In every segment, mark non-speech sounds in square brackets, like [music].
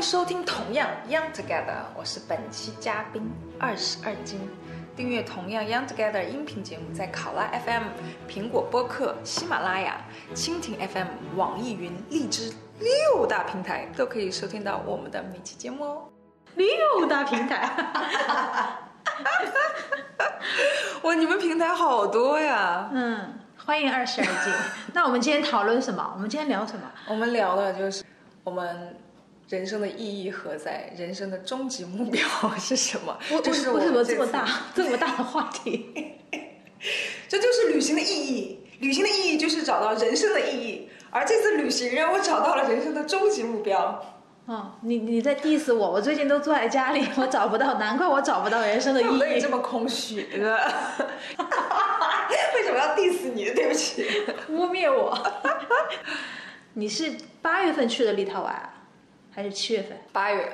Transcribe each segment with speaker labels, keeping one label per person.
Speaker 1: 迎收听《同样 Young Together》，我是本期嘉宾二十二斤。订阅《同样 Young Together》音频节目，在考拉 FM、苹果播客、喜马拉雅、蜻蜓 FM、网易云、荔枝六大平台都可以收听到我们的每期节目哦。
Speaker 2: 六大平台，[laughs]
Speaker 1: 哇，你们平台好多呀！
Speaker 2: 嗯，欢迎二十二斤。那我们今天讨论什么？我们今天聊什么？
Speaker 1: 我们聊的就是我们人生的意义何在，人生的终极目标 [laughs] 是什么？
Speaker 2: 我
Speaker 1: 这是
Speaker 2: 为什么这么大 [laughs] 这么大的话题？[laughs]
Speaker 1: 这就是旅行的意义。旅行的意义就是找到人生的意义，而这次旅行让我找到了人生的终极目标。
Speaker 2: 哦，你你在 diss 我？我最近都坐在家里，我找不到，难怪我找不到人生的意义
Speaker 1: 这。么空虚，为什么要 diss 你？对不起。
Speaker 2: 污蔑我。你是八月份去的立陶宛，还是七月份？
Speaker 1: 八月，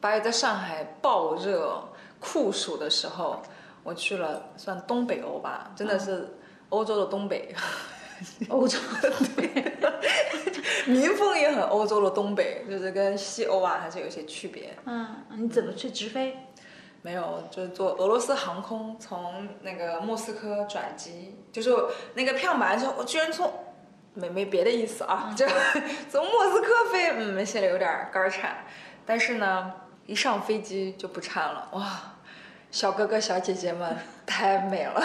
Speaker 1: 八月在上海暴热酷暑的时候，我去了，算东北欧吧，真的是欧洲的东北。
Speaker 2: 欧洲 [laughs]
Speaker 1: 民风也很欧洲的东北，就是跟西欧啊还是有些区别。
Speaker 2: 嗯，你怎么去直飞？
Speaker 1: 没有，就是坐俄罗斯航空从那个莫斯科转机，就是那个票买完之后，我居然从没没别的意思啊，就 [laughs] 从莫斯科飞，嗯，心里有点肝儿颤，但是呢，一上飞机就不颤了，哇，小哥哥小姐姐们 [laughs] 太美了，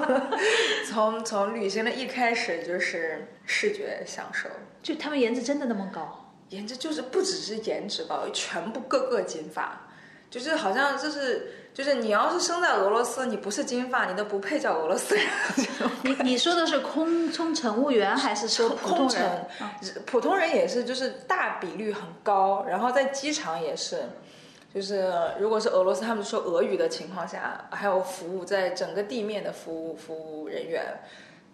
Speaker 1: [laughs] 从从旅行的一开始就是视觉享受。
Speaker 2: 就他们颜值真的那么高？
Speaker 1: 颜值就是不只是颜值吧，全部个个金发，就是好像就是就是你要是生在俄罗斯，你不是金发，你都不配叫俄罗斯人。[laughs]
Speaker 2: 你你说的是空中乘务员，还是说普通
Speaker 1: 空乘普通人也是，就是大比率很高，然后在机场也是，就是如果是俄罗斯他们说俄语的情况下，还有服务在整个地面的服务服务人员，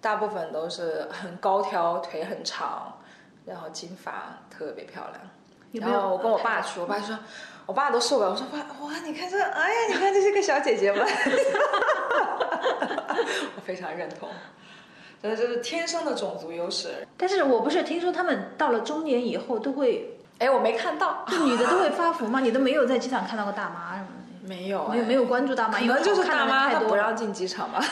Speaker 1: 大部分都是很高挑，腿很长，然后金发，特别漂亮。
Speaker 2: 有有
Speaker 1: 然后我跟我爸去，我爸说，我爸都受不了，我说爸，哇，你看这，哎呀，你看这些个小姐姐们，[laughs] 我非常认同，真的就是天生的种族优势。
Speaker 2: 但是我不是听说他们到了中年以后都会，
Speaker 1: 哎，我没看到，
Speaker 2: 就女的都会发福吗？你都没有在机场看到过大妈什么的？
Speaker 1: 没有、
Speaker 2: 没有没有关注大妈，
Speaker 1: 可能就是大妈她不
Speaker 2: 太多不
Speaker 1: 让进机场吧。[laughs]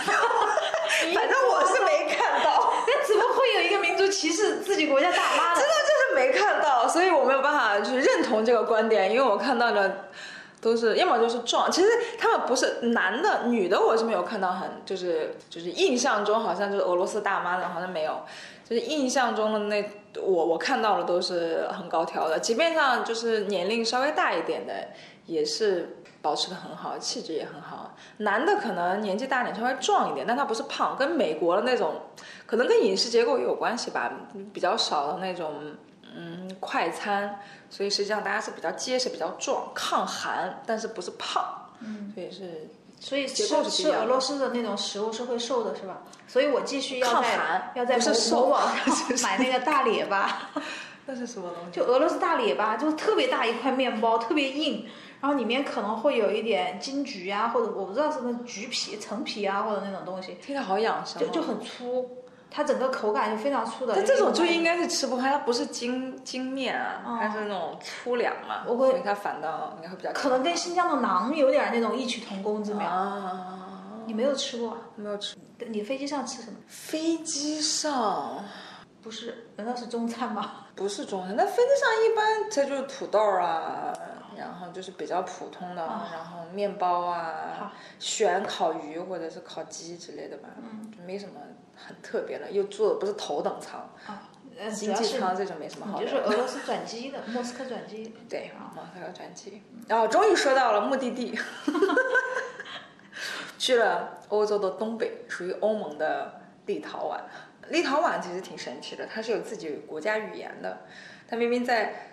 Speaker 1: 反正我是没看到，
Speaker 2: 那怎么会有一个民族歧视自己国家大妈呢 [laughs]
Speaker 1: 真？的就是没看到，所以我没有办法就是认同这个观点，因为我看到的都是要么就是壮，其实他们不是男的，女的我是没有看到很就是就是印象中好像就是俄罗斯大妈的，好像没有，就是印象中的那我我看到的都是很高挑的，即便上就是年龄稍微大一点的，也是保持的很好，气质也很好。男的可能年纪大点，稍微壮一点，但他不是胖，跟美国的那种，可能跟饮食结构也有关系吧，比较少的那种。嗯，快餐，所以实际上大家是比较结实、比较壮、抗寒，但是不是胖，嗯，所以是
Speaker 2: 所以
Speaker 1: 结
Speaker 2: 吃吃俄罗斯的那种食物是会瘦的，是吧？所以我继续要在要在某 [laughs] 上买那个大列巴，[laughs]
Speaker 1: 那是什么东西？
Speaker 2: 就俄罗斯大列巴，就特别大一块面包，特别硬，然后里面可能会有一点金桔啊，或者我不知道是那橘皮、橙皮啊，或者那种东西，
Speaker 1: 听着好养生、哦，
Speaker 2: 就就很粗，它整个口感就非常粗的。
Speaker 1: 但这种就应该是吃不开，它不是精精面啊，
Speaker 2: 哦
Speaker 1: 它是那种粗粮嘛，
Speaker 2: 我会
Speaker 1: 所以它反倒应该会比较
Speaker 2: 可能跟新疆的馕有点那种异曲同工之妙。
Speaker 1: 啊，
Speaker 2: 你没有吃过啊？
Speaker 1: 没有吃。
Speaker 2: 你飞机上吃什么？
Speaker 1: 飞机上
Speaker 2: 不是？难道是中餐吗？[laughs]
Speaker 1: 不是中餐，那飞机上一般它就是土豆啊，然后就是比较普通的，然后面包啊，选烤鱼或者是烤鸡之类的吧，
Speaker 2: 嗯
Speaker 1: 就没什么很特别的，又坐的不是头等舱，
Speaker 2: 啊，呃，
Speaker 1: 经济舱这种没什么好
Speaker 2: 你就。是俄罗斯转机的，莫斯科转机。[laughs]
Speaker 1: 对，
Speaker 2: 啊，
Speaker 1: 马斯科转机，然后终于说到了目的地，[laughs] 去了欧洲的东北，属于欧盟的立陶宛。立陶宛其实挺神奇的，它是有自己国家语言的，它明明在。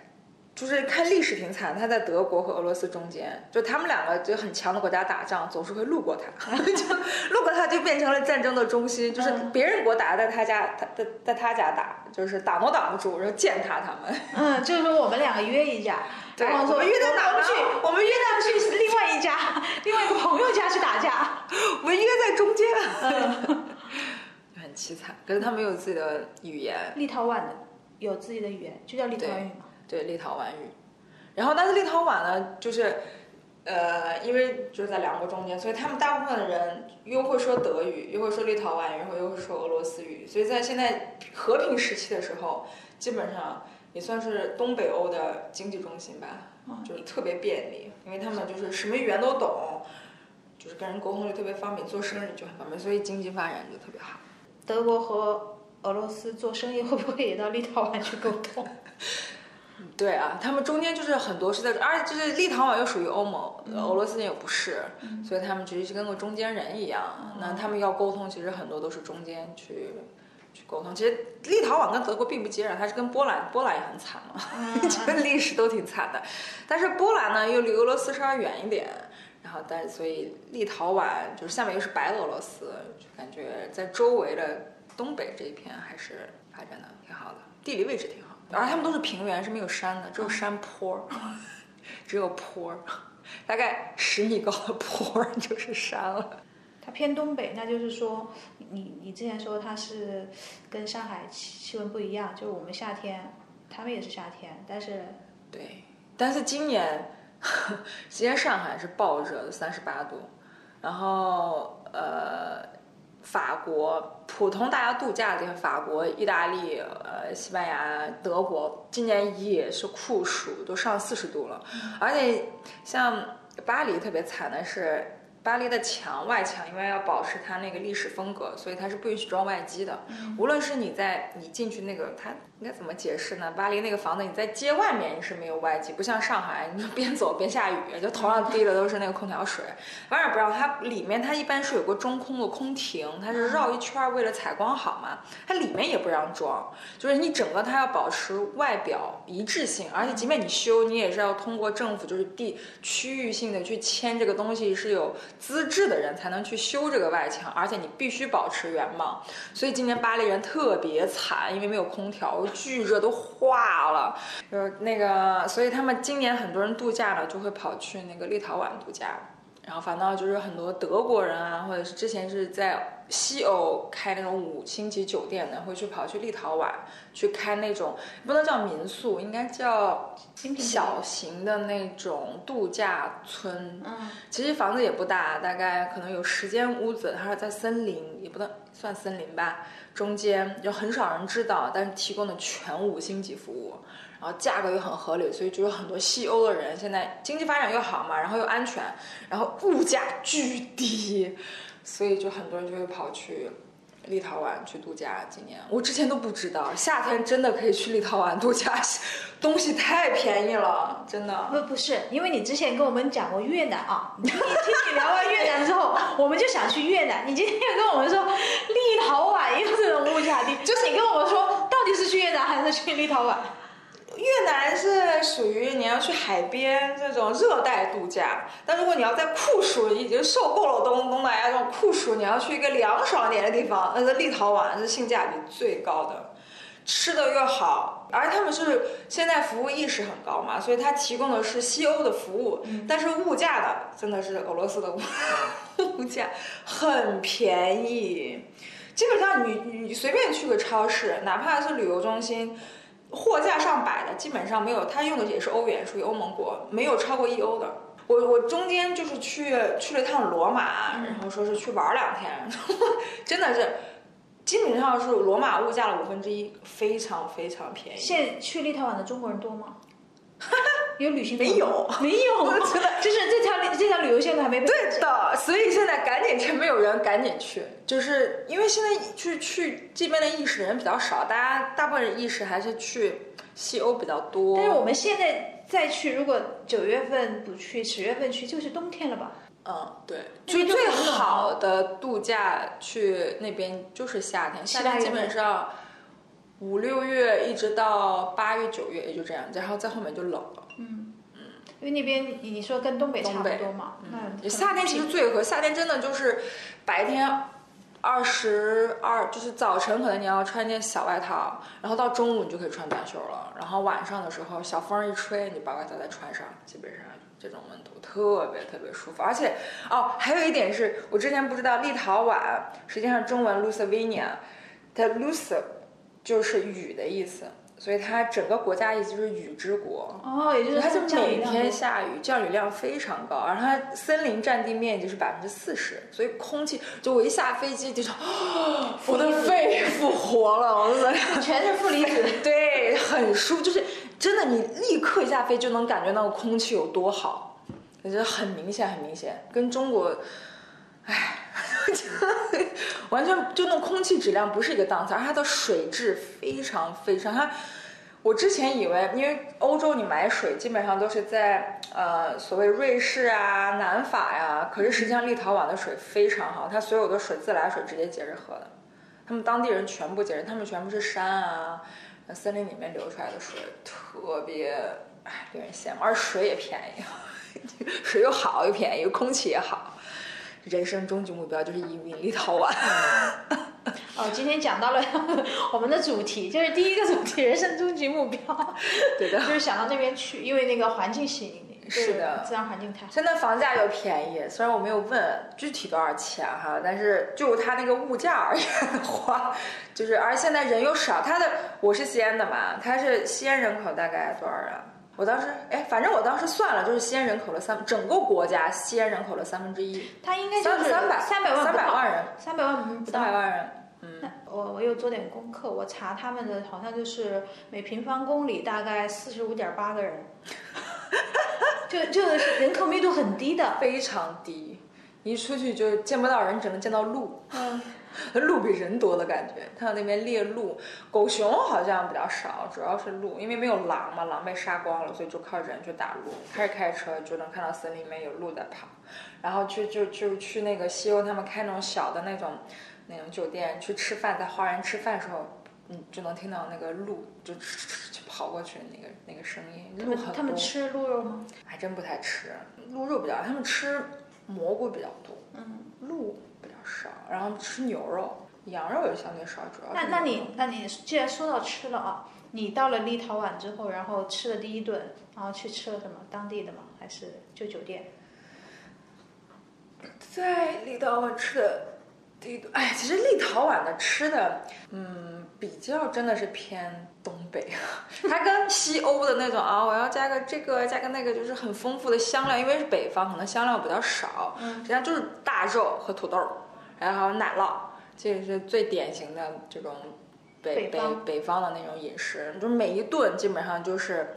Speaker 1: 就是看历史挺惨，他在德国和俄罗斯中间，就他们两个就很强的国家打仗，总是会路过他，[laughs] 就路过他就变成了战争的中心，就是别人国打在他家，他在在他家打，就是打都挡不住，然后践踏他们。
Speaker 2: 嗯，就是说我们两个约一家，[laughs]
Speaker 1: 对
Speaker 2: 然后说
Speaker 1: 我们约到哪呢
Speaker 2: 我们去，我们约到去另外一家，另外一个朋友家去打架。[laughs]
Speaker 1: 我们约在中间，很凄惨。可是他们有自己的语言，
Speaker 2: 立陶宛的有自己的语言，就叫立陶宛语嘛。
Speaker 1: 对立陶宛语。然后但是立陶宛呢，就是。呃，因为就是在两国中间，所以他们大部分的人又会说德语，又会说立陶宛语，然后又会说俄罗斯语，所以在现在和平时期的时候，基本上也算是东北欧的经济中心吧，就是特别便利，因为他们就是什么语言都懂，就是跟人沟通就特别方便，做生意就很方便，所以经济发展就特别好。
Speaker 2: 德国和俄罗斯做生意会不会也到立陶宛去沟通？[laughs]
Speaker 1: 对啊，他们中间就是很多是在，而且就是立陶宛又属于欧盟，俄罗斯又不是，所以他们其实就跟个中间人一样。那他们要沟通，其实很多都是中间去去沟通。其实立陶宛跟德国并不接壤，它是跟波兰，波兰也很惨嘛，[laughs] 这个历史都挺惨的。但是波兰呢，又离俄罗斯稍微远一点，然后但所以立陶宛就是下面又是白俄罗斯，就感觉在周围的东北这一片还是发展的挺好的，地理位置挺好。而他们都是平原，是没有山的，只有山坡，[laughs] 只有坡，大概十米高的坡 [laughs] 就是山了。
Speaker 2: 它偏东北，那就是说，你你之前说它是跟上海气气温不一样，就是我们夏天，他们也是夏天，但是
Speaker 1: 对，但是今年，[laughs] 今年上海是暴热的三十八度，然后呃。法国普通大家度假的地方，法国、意大利、呃，西班牙、德国，今年也是酷暑，都上四十度了。而且像巴黎特别惨的是。巴黎的墙外墙，因为要保持它那个历史风格，所以它是不允许装外机的。无论是你在你进去那个，它应该怎么解释呢？巴黎那个房子，你在街外面你是没有外机，不像上海，你就边走边下雨，就头上滴的都是那个空调水。当然不让它里面，它一般是有个中空的空庭，它是绕一圈为了采光好嘛。它里面也不让装，就是你整个它要保持外表一致性，而且即便你修，你也是要通过政府就是地区域性的去签这个东西是有。资质的人才能去修这个外墙，而且你必须保持原貌。所以今年巴黎人特别惨，因为没有空调，巨热都化了。就那个，所以他们今年很多人度假了，就会跑去那个立陶宛度假。然后反倒就是很多德国人啊，或者是之前是在西欧开那种五星级酒店的，会去跑去立陶宛去开那种不能叫民宿，应该叫小型的那种度假村。
Speaker 2: 嗯，
Speaker 1: 其实房子也不大，大概可能有十间屋子，它是在森林，也不能算森林吧，中间就很少人知道，但是提供的全五星级服务。然后价格又很合理，所以就有很多西欧的人现在经济发展又好嘛，然后又安全，然后物价巨低，所以就很多人就会跑去立陶宛去度假。今年我之前都不知道，夏天真的可以去立陶宛度假，东西太便宜了，真的。
Speaker 2: 不不是，因为你之前跟我们讲过越南啊，你听你聊完越南之后，我们就想去越南。你今天又跟我们说立陶宛又这种物价低，就是你跟我们说到底是去越南还是去立陶宛？
Speaker 1: 越南是属于你要去海边这种热带度假，但如果你要在酷暑已经受够了东东南亚这种酷暑，你要去一个凉爽点的地方，那是立陶宛是性价比最高的，吃的又好，而他们是现在服务意识很高嘛，所以它提供的是西欧的服务，但是物价的真的是俄罗斯的物物价很便宜，基本上你你随便去个超市，哪怕是旅游中心。货架上摆的基本上没有，他用的也是欧元，属于欧盟国，没有超过一欧的。我我中间就是去去了趟罗马，然后说是去玩两天，[laughs] 真的是基本上是罗马物价的五分之一，非常非常便宜。
Speaker 2: 现去立陶宛的中国人多吗？[laughs] 有旅行
Speaker 1: 没有？
Speaker 2: 没有，[laughs] 就是这条这条旅游线路还没被。
Speaker 1: 对的，所以现在赶紧趁没有人赶紧去，就是因为现在去去这边的意识人比较少，大家大部分人意识还是去西欧比较多。
Speaker 2: 但是我们现在再去，如果九月份不去，十月份去就是冬天了吧？
Speaker 1: 嗯，对，就最好的度假去那边就是夏天，夏天基本上五六月一直到八月九月也就这样，然后在后面就冷了。
Speaker 2: 嗯嗯，因为那边你说跟东北差不多嘛，
Speaker 1: 嗯，夏天其实最合，夏天真的就是白天二十二，就是早晨可能你要穿件小外套，然后到中午你就可以穿短袖了，然后晚上的时候小风一吹，你把外套再穿上，基本上这种温度特别特别舒服。而且哦，还有一点是我之前不知道，立陶宛实际上中文 Lusvania，它 Lus 就是雨的意思。所以它整个国家意思就是雨之国。
Speaker 2: 哦，也就是
Speaker 1: 它就每天下雨，降雨量非常高，然后它森林占地面积是百分之四十，所以空气就我一下飞机就说，哦我的肺复活了，我的 [laughs]
Speaker 2: 全是负离子。[laughs]
Speaker 1: 对，很舒服，就是真的，你立刻一下飞就能感觉那个空气有多好，我觉得很明显，很明显，跟中国，唉，[laughs] [laughs] 完全就那空气质量不是一个档次，而它的水质非常非常它。我之前以为，因为欧洲你买水基本上都是在呃所谓瑞士啊、南法呀，可是实际上立陶宛的水非常好，它所有的水自来水直接接着喝的，他们当地人全部接着，他们全部是山啊、森林里面流出来的水，特别哎令人羡慕，而水也便宜，[laughs] 水又好又便宜，空气也好。人生终极目标就是移民立陶宛。
Speaker 2: 哦，今天讲到了 [laughs] 我们的主题，就是第一个主题，人生终极目标，
Speaker 1: 对的，
Speaker 2: 就是想到那边去，因为那个环境吸引你，
Speaker 1: 是的
Speaker 2: 自然环境太好。
Speaker 1: 现在房价又便宜，虽然我没有问具体多少钱哈，但是就它那个物价而言的话，就是而现在人又少，它的我是西安的嘛，它是西安人口大概多少人？我当时哎，反正我当时算了，就是西安人口的三，整个国家西安人口的三分之一，
Speaker 2: 他应该就是
Speaker 1: 三百
Speaker 2: 三百万
Speaker 1: 三百万人，
Speaker 2: 三百万不到
Speaker 1: 三百。万人，嗯，
Speaker 2: 我我有做点功课，我查他们的好像就是每平方公里大概四十五点八个人，[laughs] 就就是人口密度很低的。
Speaker 1: 非常低，一出去就见不到人，只能见到路。
Speaker 2: 嗯，
Speaker 1: 鹿比人多的感觉，看到那边猎鹿，狗熊好像比较少，主要是鹿，因为没有狼嘛，狼被杀光了，所以就靠人去打鹿。开着开着车就能看到森林里面有鹿在跑，然后去就就去那个西欧，他们开那种小的那种那种酒店去吃饭，在花园吃饭的时候，嗯，就能听到那个鹿就就跑过去的那个那个声音。
Speaker 2: 他
Speaker 1: 鹿很多，
Speaker 2: 们他们吃鹿肉吗？
Speaker 1: 还真不太吃鹿肉比较，他们吃蘑菇比较多。
Speaker 2: 嗯，
Speaker 1: 鹿少，然后吃牛肉，羊肉也相对少，主要
Speaker 2: 那那你那你既然说到吃了啊，你到了立陶宛之后，然后吃了第一顿，然后去吃了什么？当地的吗？还是就酒店？
Speaker 1: 在立陶宛吃的第一顿，哎，其实立陶宛的吃的，嗯，比较真的是偏东北，[laughs] 它跟西欧的那种啊，我要加个这个，加个那个，就是很丰富的香料，因为是北方，可能香料比较少，
Speaker 2: 嗯
Speaker 1: 实际上就是大肉和土豆，然后还有奶酪，这个是最典型的这种北北
Speaker 2: 北方
Speaker 1: 北方的那种饮食，就是每一顿基本上就是。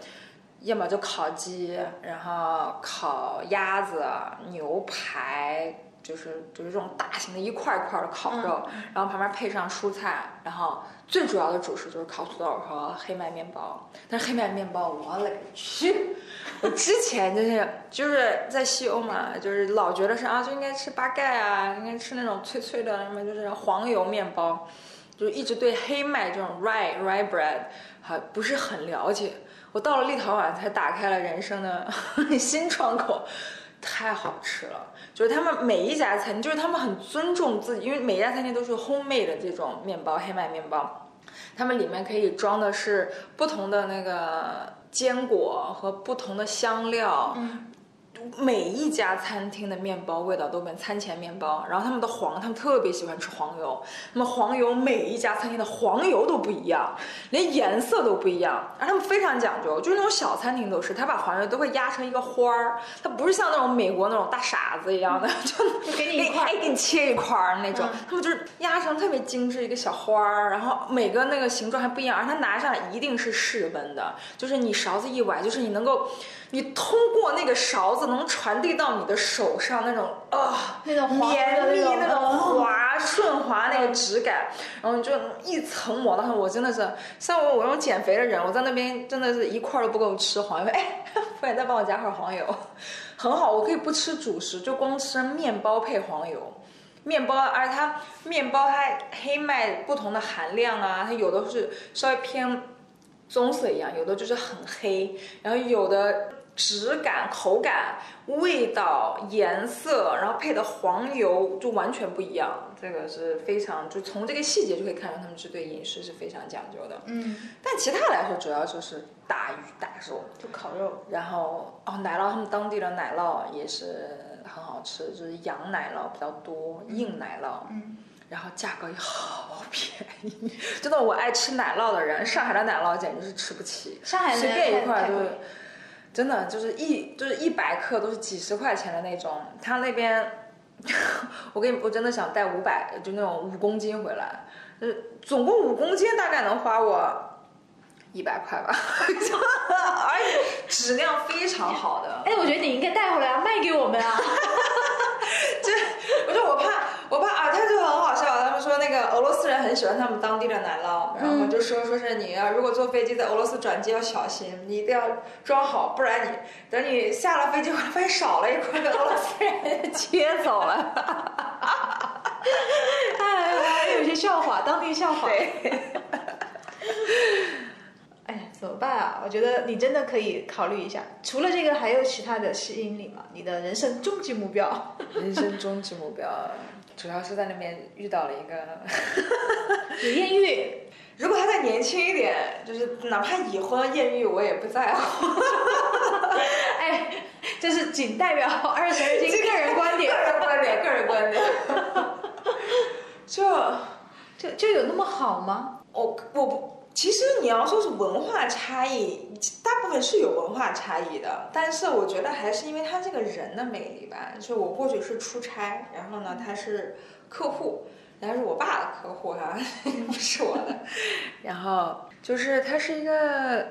Speaker 1: 要么就烤鸡，然后烤鸭子、牛排，就是就是这种大型的一块儿一块儿的烤肉，然后旁边配上蔬菜，然后最主要的主食就是烤土豆和黑麦面包。但是黑麦面包，我勒个去！我之前就是就是在西欧嘛，就是老觉得是啊，就应该吃八盖啊，应该吃那种脆脆的，什么就是黄油面包，就一直对黑麦这种 rye rye bread 还不是很了解。我到了立陶宛才打开了人生的 [laughs] 新窗口，太好吃了！就是他们每一家餐厅，就是他们很尊重自己，因为每一家餐厅都是 homemade 的这种面包，黑麦面包，他们里面可以装的是不同的那个坚果和不同的香料。每一家餐厅的面包味道都跟餐前面包，然后他们的黄，他们特别喜欢吃黄油。那么黄油每一家餐厅的黄油都不一样，连颜色都不一样，而他们非常讲究，就是那种小餐厅都是，他把黄油都会压成一个花儿，它不是像那种美国那种大傻子一样的，[laughs] 就
Speaker 2: 给你一块
Speaker 1: 哎给你切一块儿那种，他们就是压成特别精致一个小花儿，然后每个那个形状还不一样，而它拿上来一定是室温的，就是你勺子一崴，就是你能够，你通过那个勺子能传递到你的手上那种啊。
Speaker 2: 那种
Speaker 1: 绵密那种
Speaker 2: 嗯
Speaker 1: 滑顺滑那个质感，然后你就一层抹到上，我真的是像我我这种减肥的人，我在那边真的是一块儿都不够吃黄油，哎，服务员再帮我加块黄油，[laughs] 很好，我可以不吃主食，就光吃面包配黄油。面包，而且它面包它黑麦不同的含量啊，它有的是稍微偏棕色一样，有的就是很黑，然后有的质感、口感、味道、颜色，然后配的黄油就完全不一样。这个是非常，就从这个细节就可以看出他们是对饮食是非常讲究的。
Speaker 2: 嗯，
Speaker 1: 但其他来说，主要就是大鱼大肉，
Speaker 2: 就烤肉。
Speaker 1: 然后哦，奶酪他们当地的奶酪也是很好吃，就是羊奶酪比较多，硬奶酪。
Speaker 2: 嗯，
Speaker 1: 然后价格也好便宜，真的，我爱吃奶酪的人，上海的奶酪简直是吃不起，
Speaker 2: 上海的
Speaker 1: 随便一块
Speaker 2: 太贵
Speaker 1: 都，真的就是一就是一百克都是几十块钱的那种，他那边。[laughs] 我给你，我真的想带五百，就那种五公斤回来，就是总共五公斤，大概能花我一百块吧，而 [laughs] 且质量非常好的。
Speaker 2: 哎，我觉得你应该带回来啊，卖给我们啊。
Speaker 1: 就我就我怕我怕啊，他就很好笑，他们说那俄罗斯人很喜欢他们当地的奶酪，然后就说说是你要如果坐飞机在俄罗斯转机要小心，你一定要装好，不然你等你下了飞机发现少了一块，俄罗斯人接走了。
Speaker 2: 哎，还有些笑话，当地笑话。哎，怎么办啊？我觉得你真的可以考虑一下。除了这个，还有其他的吸引力吗？你的人生终极目标？
Speaker 1: 人生终极目标主要是在那边遇到了一个。
Speaker 2: 有艳遇？[laughs]
Speaker 1: 如果他再年轻一点，就是哪怕已婚艳遇，我也不在乎。[laughs]
Speaker 2: 哎，就是仅代表 [laughs] 二十二斤个人观点，
Speaker 1: 个人观点，个人观点。就
Speaker 2: 就就有那么好吗？
Speaker 1: 我我不，其实你要说是文化差异，大部分是有文化差异的，但是我觉得还是因为他这个人的魅力吧。就我过去是出差，然后呢他是客户，然后是我爸的客户哈，[laughs] 不是我的。然后就是他是一个，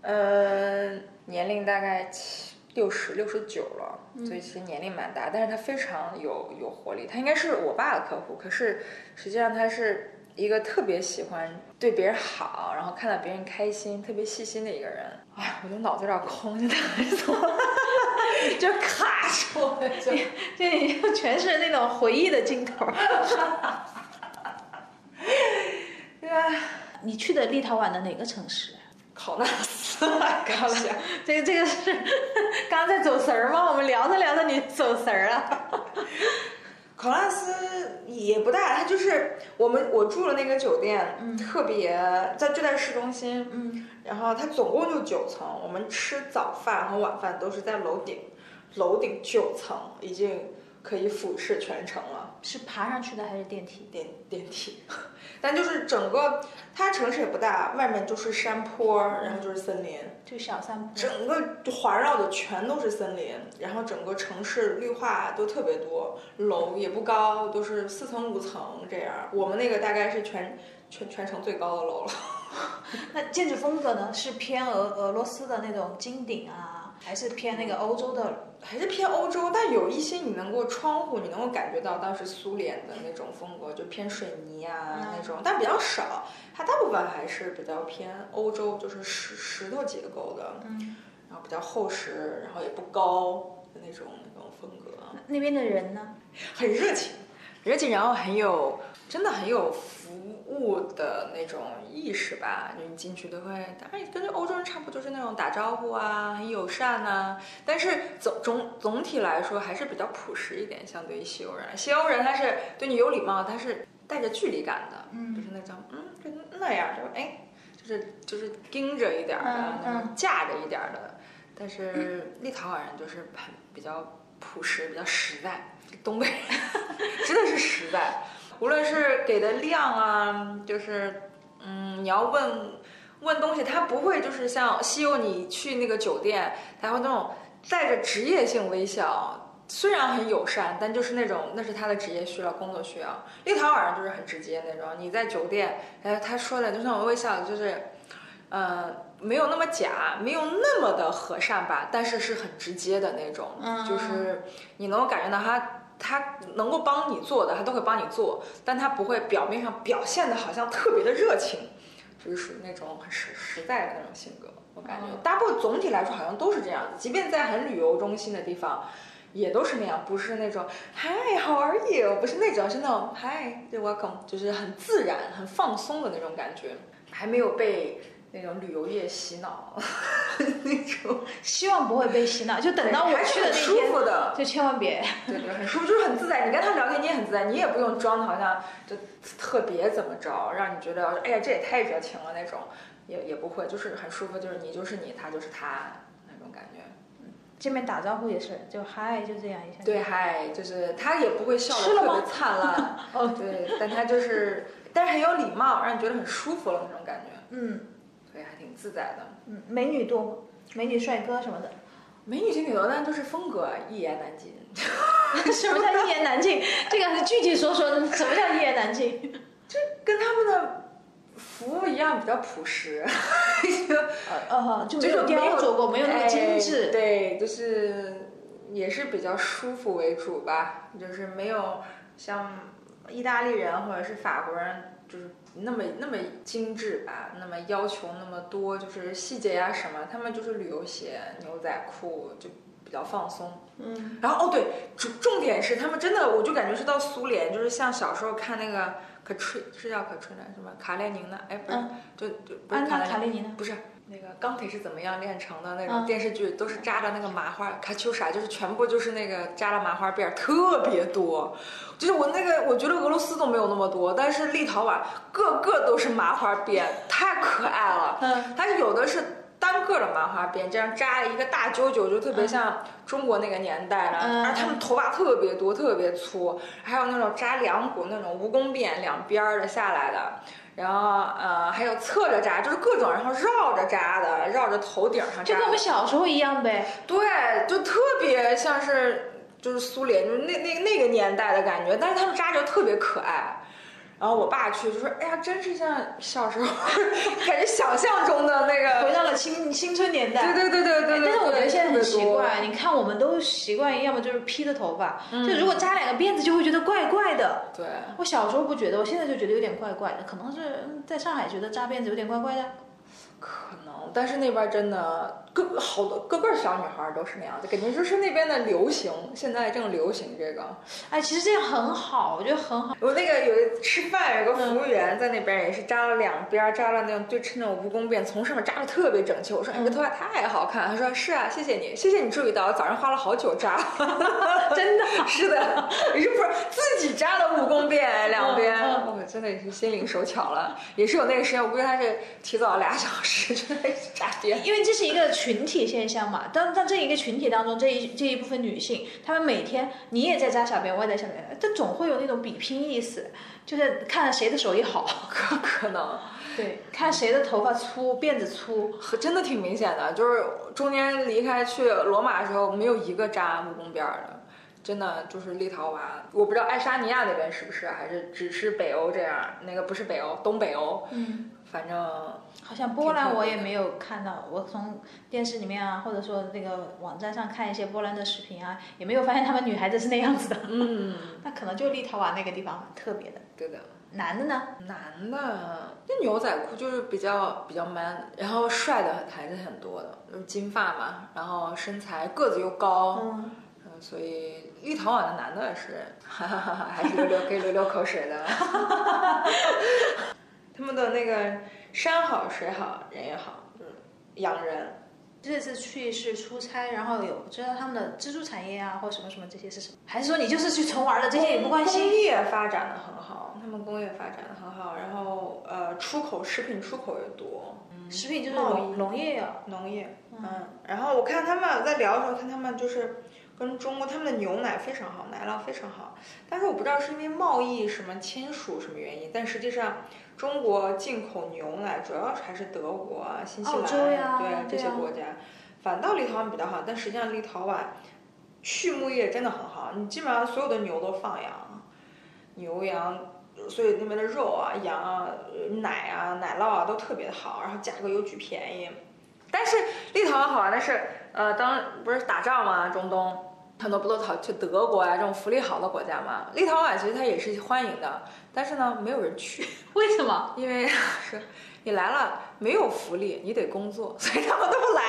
Speaker 1: 呃，年龄大概七六十六十九了，所以其实年龄蛮大，但是他非常有有活力。他应该是我爸的客户，可是实际上他是。一个特别喜欢对别人好，然后看到别人开心，特别细心的一个人。哎，我的脑子有点空，现在 [laughs] 就卡住了，就 [laughs]
Speaker 2: 就全是那种回忆的镜头。[laughs]
Speaker 1: 对吧？
Speaker 2: 你去的立陶宛的哪个城市？
Speaker 1: 考纳斯，考纳
Speaker 2: 这个这个是刚刚在走神儿吗？我们聊着聊着你走神儿了。
Speaker 1: 考拉斯也不大，它就是我们我住的那个酒店，
Speaker 2: 嗯
Speaker 1: 特别在就在市中心，
Speaker 2: 嗯，
Speaker 1: 然后它总共就九层，我们吃早饭和晚饭都是在楼顶，楼顶九层已经可以俯视全城了。
Speaker 2: 是爬上去的还是电梯？
Speaker 1: 电电梯，但就是整个它城市也不大，外面就是山坡，然后就是森林，
Speaker 2: 就小山坡。
Speaker 1: 整个环绕的全都是森林，然后整个城市绿化都特别多，楼也不高，都是四层五层这样。我们那个大概是全全全城最高的楼了。[laughs]
Speaker 2: 那建筑风格呢？是偏俄俄罗斯的那种金顶啊，还是偏那个欧洲的？
Speaker 1: 还是偏欧洲，但有一些你能够窗户，你能够感觉到当时苏联的那种风格，就偏水泥啊、
Speaker 2: 嗯
Speaker 1: 那种，但比较少。它大部分还是比较偏欧洲，就是石石头结构的，
Speaker 2: 嗯，
Speaker 1: 然后比较厚实，然后也不高的那种那种风格，
Speaker 2: 那边的人呢？
Speaker 1: 很热情，热情，然后很有，真的很有服务的那种意识吧。就你进去都会，当然跟欧洲人差不多，就是那种打招呼啊，很友善呐、但是总总总体来说还是比较朴实一点，相对于西欧人。西欧人他是对你有礼貌，他是带着距离感的，
Speaker 2: 嗯
Speaker 1: 就是那种嗯，就那样，就哎，就是就是盯着一点的，
Speaker 2: 嗯
Speaker 1: 那种架着一点的。但是立陶宛人就是很比较朴实，比较实在。东北人 [laughs] 真的是实在，无论是给的量啊，就是嗯，你要问问东西，他不会就是像西柚，你去那个酒店，他会那种带着职业性微笑。虽然很友善，但就是那种那是他的职业需要、工作需要。立陶宛人就是很直接那种，你在酒店，哎，他说的就是那种微笑，就是，呃，没有那么假，没有那么的和善吧，但是是很直接的那种，
Speaker 2: 嗯
Speaker 1: 就是你能够感觉到他他能够帮你做的，他都会帮你做，但他不会表面上表现的好像特别的热情，就是属于那种很实实在的那种性格。我感觉
Speaker 2: 嗯
Speaker 1: 大部分总体来说好像都是这样子，即便在很旅游中心的地方。也都是那样，不是那种 Hi，How are you？不是那种，是那种 Hi，就 Welcome，就是很自然、很放松的那种感觉，还没有被那种旅游业洗脑 [laughs] 那种。
Speaker 2: 希望不会被洗脑，就等到我去的那天，
Speaker 1: 服的，
Speaker 2: 就千万别。
Speaker 1: 对对，很舒服，[laughs] 就是很自在。你跟他聊天，你也很自在，你也不用装的好像就特别怎么着，让你觉得哎呀这也太热情了那种，也也不会，就是很舒服，就是你就是你，他就是他那种感觉。
Speaker 2: 见面打招呼也是，就嗨，就这样一下。
Speaker 1: 对，嗨，就是他也不会笑
Speaker 2: 吃了吗
Speaker 1: 得特别灿烂，[laughs]
Speaker 2: 哦，
Speaker 1: 对，但他就是，但是很有礼貌，让你觉得很舒服了那种感觉，
Speaker 2: 嗯
Speaker 1: 自在的。
Speaker 2: 嗯，美女多吗？美女帅哥什么的。
Speaker 1: 美女挺挺多，但都是风格一言难尽。[laughs]
Speaker 2: 什么叫一言难尽？这个是具体说说，什么叫一言难尽？[laughs]
Speaker 1: 就跟他们的服务一样，比较朴实，[laughs] 就
Speaker 2: 呃，就没有雕琢过，没有那么精
Speaker 1: 哎
Speaker 2: 致。
Speaker 1: 对，就是也是比较舒服为主吧，就是没有像意大利人或者是法国人，就是那么那么精致吧，那么要求那么多，就是细节呀、什么，他们就是旅游鞋、牛仔裤就比较放松。
Speaker 2: 嗯，
Speaker 1: 然后哦对，重重点是他们真的，我就感觉是到苏联，就是像小时候看那个可吹是叫可吹的什么卡列宁的，哎不是，
Speaker 2: 嗯
Speaker 1: 就就不是卡列宁。不是那个钢铁是怎么样炼成的那
Speaker 2: 嗯
Speaker 1: 种电视剧，都是扎着那个麻花卡秋莎，就是全部就是那个扎了麻花辫儿，特别多。就是我那个，我觉得俄罗斯都没有那么多，但是立陶宛个个都是麻花辫，太可爱了。
Speaker 2: 嗯，
Speaker 1: 它有的是单个的麻花辫，这样扎了一个大揪揪，就特别像中国那个年代的。
Speaker 2: 嗯
Speaker 1: 而他们头发特别多，特别粗，还有那种扎两股那种蜈蚣辫，两边儿的下来的。然后呃，还有侧着扎，就是各种，然后绕着扎的，绕着头顶上扎。
Speaker 2: 就跟我们小时候一样呗。
Speaker 1: 对，就特别像是就是苏联，就是那那那个年代的感觉，但是他们扎着特别可爱。然后我爸去就说：“哎呀，真是像小时候感觉想象中的那个。
Speaker 2: 回到了青 [laughs] 青春年”代。
Speaker 1: 对对对对对对。
Speaker 2: 但是我觉得现在很奇。怪，你看我们都习惯，要么就是披着头发，
Speaker 1: 嗯
Speaker 2: 就如果扎两个辫子，就会觉得怪怪的。
Speaker 1: 对，
Speaker 2: 我小时候不觉得，我现在就觉得有点怪怪的，可能是嗯在上海觉得扎辫子有点怪怪的。
Speaker 1: 可能，但是那边真的个好多个个小女孩都是那样子，感觉就是那边的流行，现在正流行这个。
Speaker 2: 哎，其实这样很好，我觉得很好。
Speaker 1: 我那个有一吃饭，有个服务员在那边也是扎了两边，扎了那种对称那种蜈蚣辫，从上面扎的特别整齐。我说你这头发太好看，他说是啊，谢谢你，谢谢你注意到，早上花了好久扎。[laughs]
Speaker 2: 真的，
Speaker 1: 是的，[laughs] 你是不是自己扎的蜈蚣辫两边？
Speaker 2: 嗯
Speaker 1: 我真的也是心灵手巧了，也是有那个时间，我估计他是提早俩小时就在扎辫。
Speaker 2: 因为这是一个群体现象嘛。当当这一个群体当中，这一这一部分女性，她们每天你也在扎小辫，我也在小辫，这总会有那种比拼意思，就是看谁的手艺好，
Speaker 1: 可 [laughs] 可能
Speaker 2: 对，看谁的头发粗，辫子粗。
Speaker 1: 真的挺明显的，就是中间离开去罗马的时候，没有一个扎木工辫儿的。真的就是立陶宛，我不知道爱沙尼亚那边是不是，还是只是北欧这样？那个不是北欧，东北欧，
Speaker 2: 嗯，
Speaker 1: 反正
Speaker 2: 好像波兰我也没有看到，我从电视里面啊，或者说那个网站上看一些波兰的视频啊，也没有发现他们女孩子是那样子的。
Speaker 1: 嗯，[laughs]
Speaker 2: 那可能就立陶宛那个地方蛮特别的。
Speaker 1: 对的。
Speaker 2: 男的呢？
Speaker 1: 男的那牛仔裤就是比较比较 man，然后帅的还是很多的，就是金发嘛，然后身材个子又高，
Speaker 2: 嗯，
Speaker 1: 嗯，所以立陶宛的男的是，哈哈哈哈，还是流流可以流流口水的。[laughs] 他们的那个山好水好人也好，嗯养人。
Speaker 2: 这次去是出差，然后有知道他们的支柱产业啊，或什么什么这些是什么？还是说你就是去纯玩的，这些也不关心
Speaker 1: 工
Speaker 2: 心？
Speaker 1: 业发展的很好，他们工业发展的很好，然后呃，出口食品出口也多，
Speaker 2: 食品就是农农业呀、
Speaker 1: 农业，嗯，然后我看他们在聊的时候，看他们就是跟中国他们的牛奶非常好，奶酪非常好，但是我不知道是因为贸易什么签署什么原因，但实际上中国进口牛奶主要还是德国啊、新西兰对
Speaker 2: 啊
Speaker 1: 些国家，反倒立陶宛比较好，但实际上立陶宛畜牧业真的很好，你基本上所有的牛都放养，牛羊。所以那边的肉啊、羊啊、呃奶啊、奶酪啊都特别好，然后价格又巨便宜。但是立陶宛好玩的是，呃，当不是打仗嘛，中东很多不都逃去德国啊、这种福利好的国家嘛。立陶宛其实它也是欢迎的，但是呢，没有人去，[laughs]
Speaker 2: 为什么？
Speaker 1: 因为 [laughs] 是你来了没有福利，你得工作，[laughs] 所以他们都不来。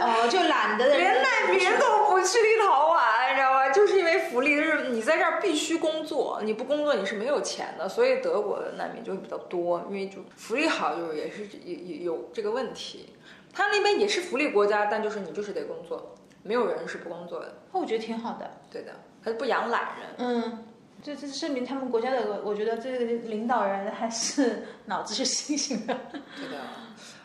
Speaker 2: 哦，就懒得
Speaker 1: 连难民都不去立陶宛，你知道吗？就是因为福利，就是你在这儿必须工作，你不工作你是没有钱的，所以德国的难民就会比较多，因为就福利好，就是也是有有有这个问题。他那边也是福利国家，但就是你就是得工作，没有人是不工作的。
Speaker 2: 哦我觉得挺好的。
Speaker 1: 对的，他就不养懒人。
Speaker 2: 嗯，这这证明他们国家的，我觉得这个领导人还是脑子是清醒的。
Speaker 1: 对的，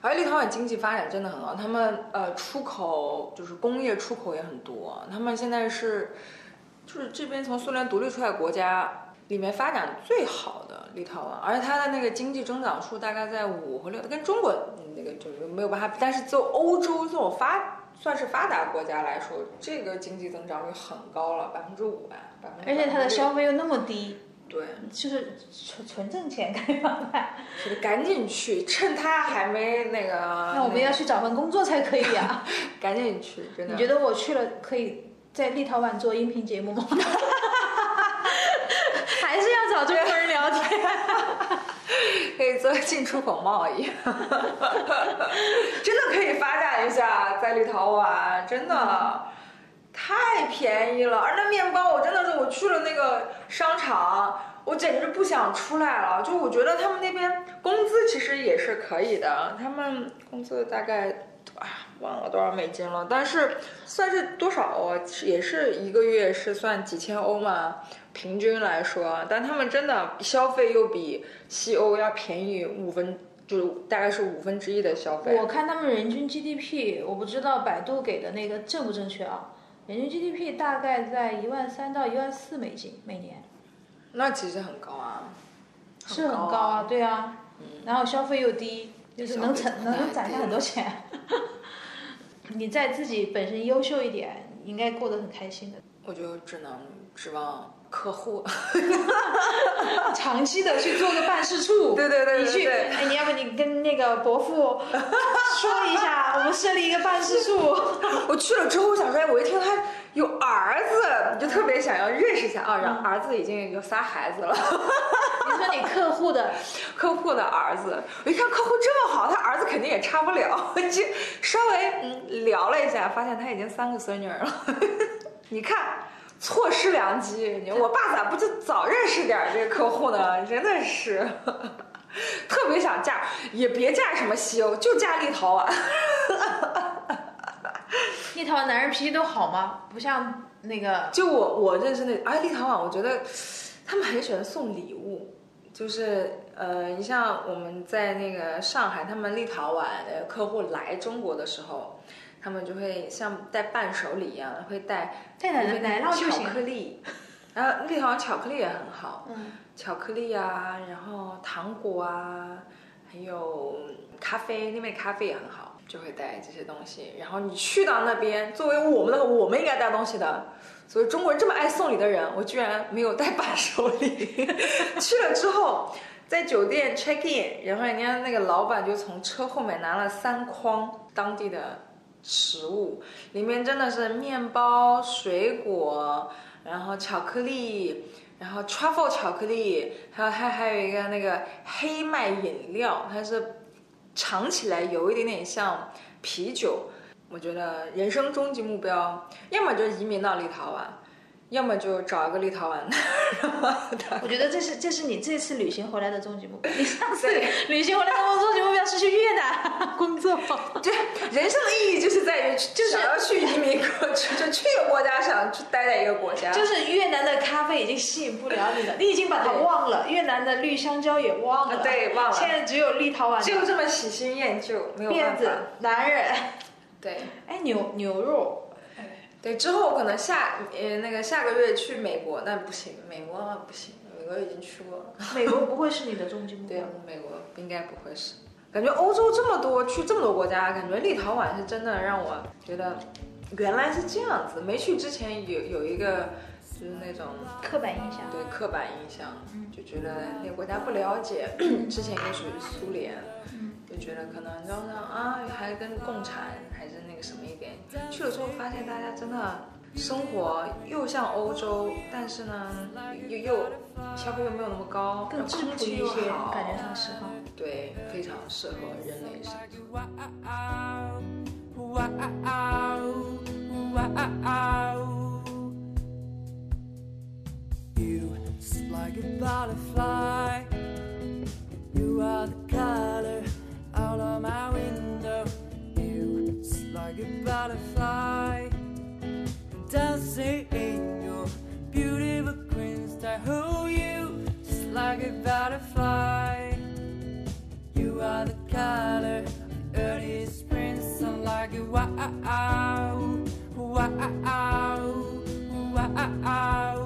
Speaker 1: 而立陶宛经济发展真的很好，他们呃出口就是工业出口也很多，他们现在是就是这边从苏联独立出来国家里面发展最好的立陶宛，而且它的那个经济增长数大概在五和六，跟中国那个就是没有办法，但是就欧洲这种发。算是发达国家来说，这个经济增长率很高了，百分之五吧，百分之。
Speaker 2: 而且它的消费又那么低，
Speaker 1: 对，
Speaker 2: 就是纯纯挣钱，可以吗？
Speaker 1: 是赶紧去，趁他还没那个。
Speaker 2: 那我们要去找份工作才可以啊！[laughs]
Speaker 1: 赶紧去，真的。
Speaker 2: 你觉得我去了可以在立陶宛做音频节目吗？[laughs] 还是要找中国人聊天？
Speaker 1: 可以做进出口贸易，真的可以发展一下，在立陶宛真的太便宜了。而那面包，我真的是我去了那个商场，我简直不想出来了。就我觉得他们那边工资其实也是可以的，他们工资大概啊忘了多少美金了，但是算是多少啊，也是一个月是算几千欧嘛。平均来说，但他们真的消费又比西欧要便宜五分，就大概是五分之一的消费。
Speaker 2: 我看他们人均 GDP，我不知道百度给的那个正不正确啊？人均 GDP 大概在一万三到一万四美金每年。
Speaker 1: 那其实很高啊，
Speaker 2: 是很高啊，对啊。然后消费又低，就是能攒能攒下很多钱。[laughs] 你在自己本身优秀一点，应该过得很开心的。
Speaker 1: 我就只能指望。客户 [laughs] [laughs]
Speaker 2: 长期的去做个办事处，
Speaker 1: 对对对，
Speaker 2: 你去，哎，你要不你跟那个伯父说一下，我们设立一个办事处。
Speaker 1: 我去了之后，我想说，我一听他有儿子，就特别想要认识一下啊，然后儿子已经有仨孩子了。
Speaker 2: 你说你客户的
Speaker 1: 客户的儿子，我一看客户这么好，他儿子肯定也差不了，[laughs] 就稍微嗯聊了一下，发现他已经三个孙女了。[laughs] 你看。错失良机！我爸咋不就早认识点这个客户呢？真的是，[laughs] 特别想嫁，也别嫁什么西欧，就嫁立陶宛。
Speaker 2: 立陶宛男人脾气都好吗？不像那个。
Speaker 1: 就我我认识那，哎，立陶宛，我觉得他们很喜欢送礼物，就是呃，你像我们在那个上海，他们立陶宛的客户来中国的时候。他们就会像带伴手礼一样，会带
Speaker 2: 带奶奶酪
Speaker 1: 巧克力，[laughs] 然后立陶宛巧克力也很好，嗯巧克力啊，然后糖果啊，还有咖啡，那边咖啡也很好，就会带这些东西。然后你去到那边，作为我们的我们应该带东西的，所以中国人这么爱送礼的人，我居然没有带伴手礼。[laughs] 去了之后，在酒店 check in，然后人家那个老板就从车后面拿了三筐当地的。食物里面真的是面包、水果，然后巧克力，然后 truffle 巧克力，还有还还有一个那个黑麦饮料，它是尝起来有一点点像啤酒。我觉得人生终极目标，要么就移民到立陶宛。要么就找一个立陶宛的，
Speaker 2: 我觉得这是这是你这次旅行回来的终极目标。你上次旅行回来的终极目标是去越南工作。[laughs]
Speaker 1: 对，人生的意义就是在于就是想要去移民过去，就去一个国家想去待在一个国家。
Speaker 2: 就是越南的咖啡已经吸引不了你了，你已经把它忘了。越南的绿香蕉也忘了。
Speaker 1: 对，忘了。
Speaker 2: 现在只有立陶宛。
Speaker 1: 就这么喜新厌旧，没有
Speaker 2: 办法。男人。
Speaker 1: 对。
Speaker 2: 哎，牛牛肉。
Speaker 1: 对，之后可能下呃那个下个月去美国，那不行，美国不行，美国已经去过了。
Speaker 2: 美国不会是你的终极目标。
Speaker 1: 对，美国应该不会是。感觉欧洲这么多，去这么多国家，感觉立陶宛是真的让我觉得原来是这样子。没去之前有有一个就是那种
Speaker 2: 刻板印象，
Speaker 1: 对刻板印象，就觉得那个国家不了解，[clears throat] 之前又属于苏联，就觉得可能就是啊还跟共产还是那个。什么一点？去了之后发现大家真的生活又像欧洲，但是呢又又消费又没有那么高，
Speaker 2: 更质朴一些，感觉上适合。
Speaker 1: 对，非常适合人类生活。like a butterfly
Speaker 3: like a butterfly Dancing in your beautiful green I Hold you just like a butterfly? You are the color of the early spring sun Like a wow, wow, wow, wow.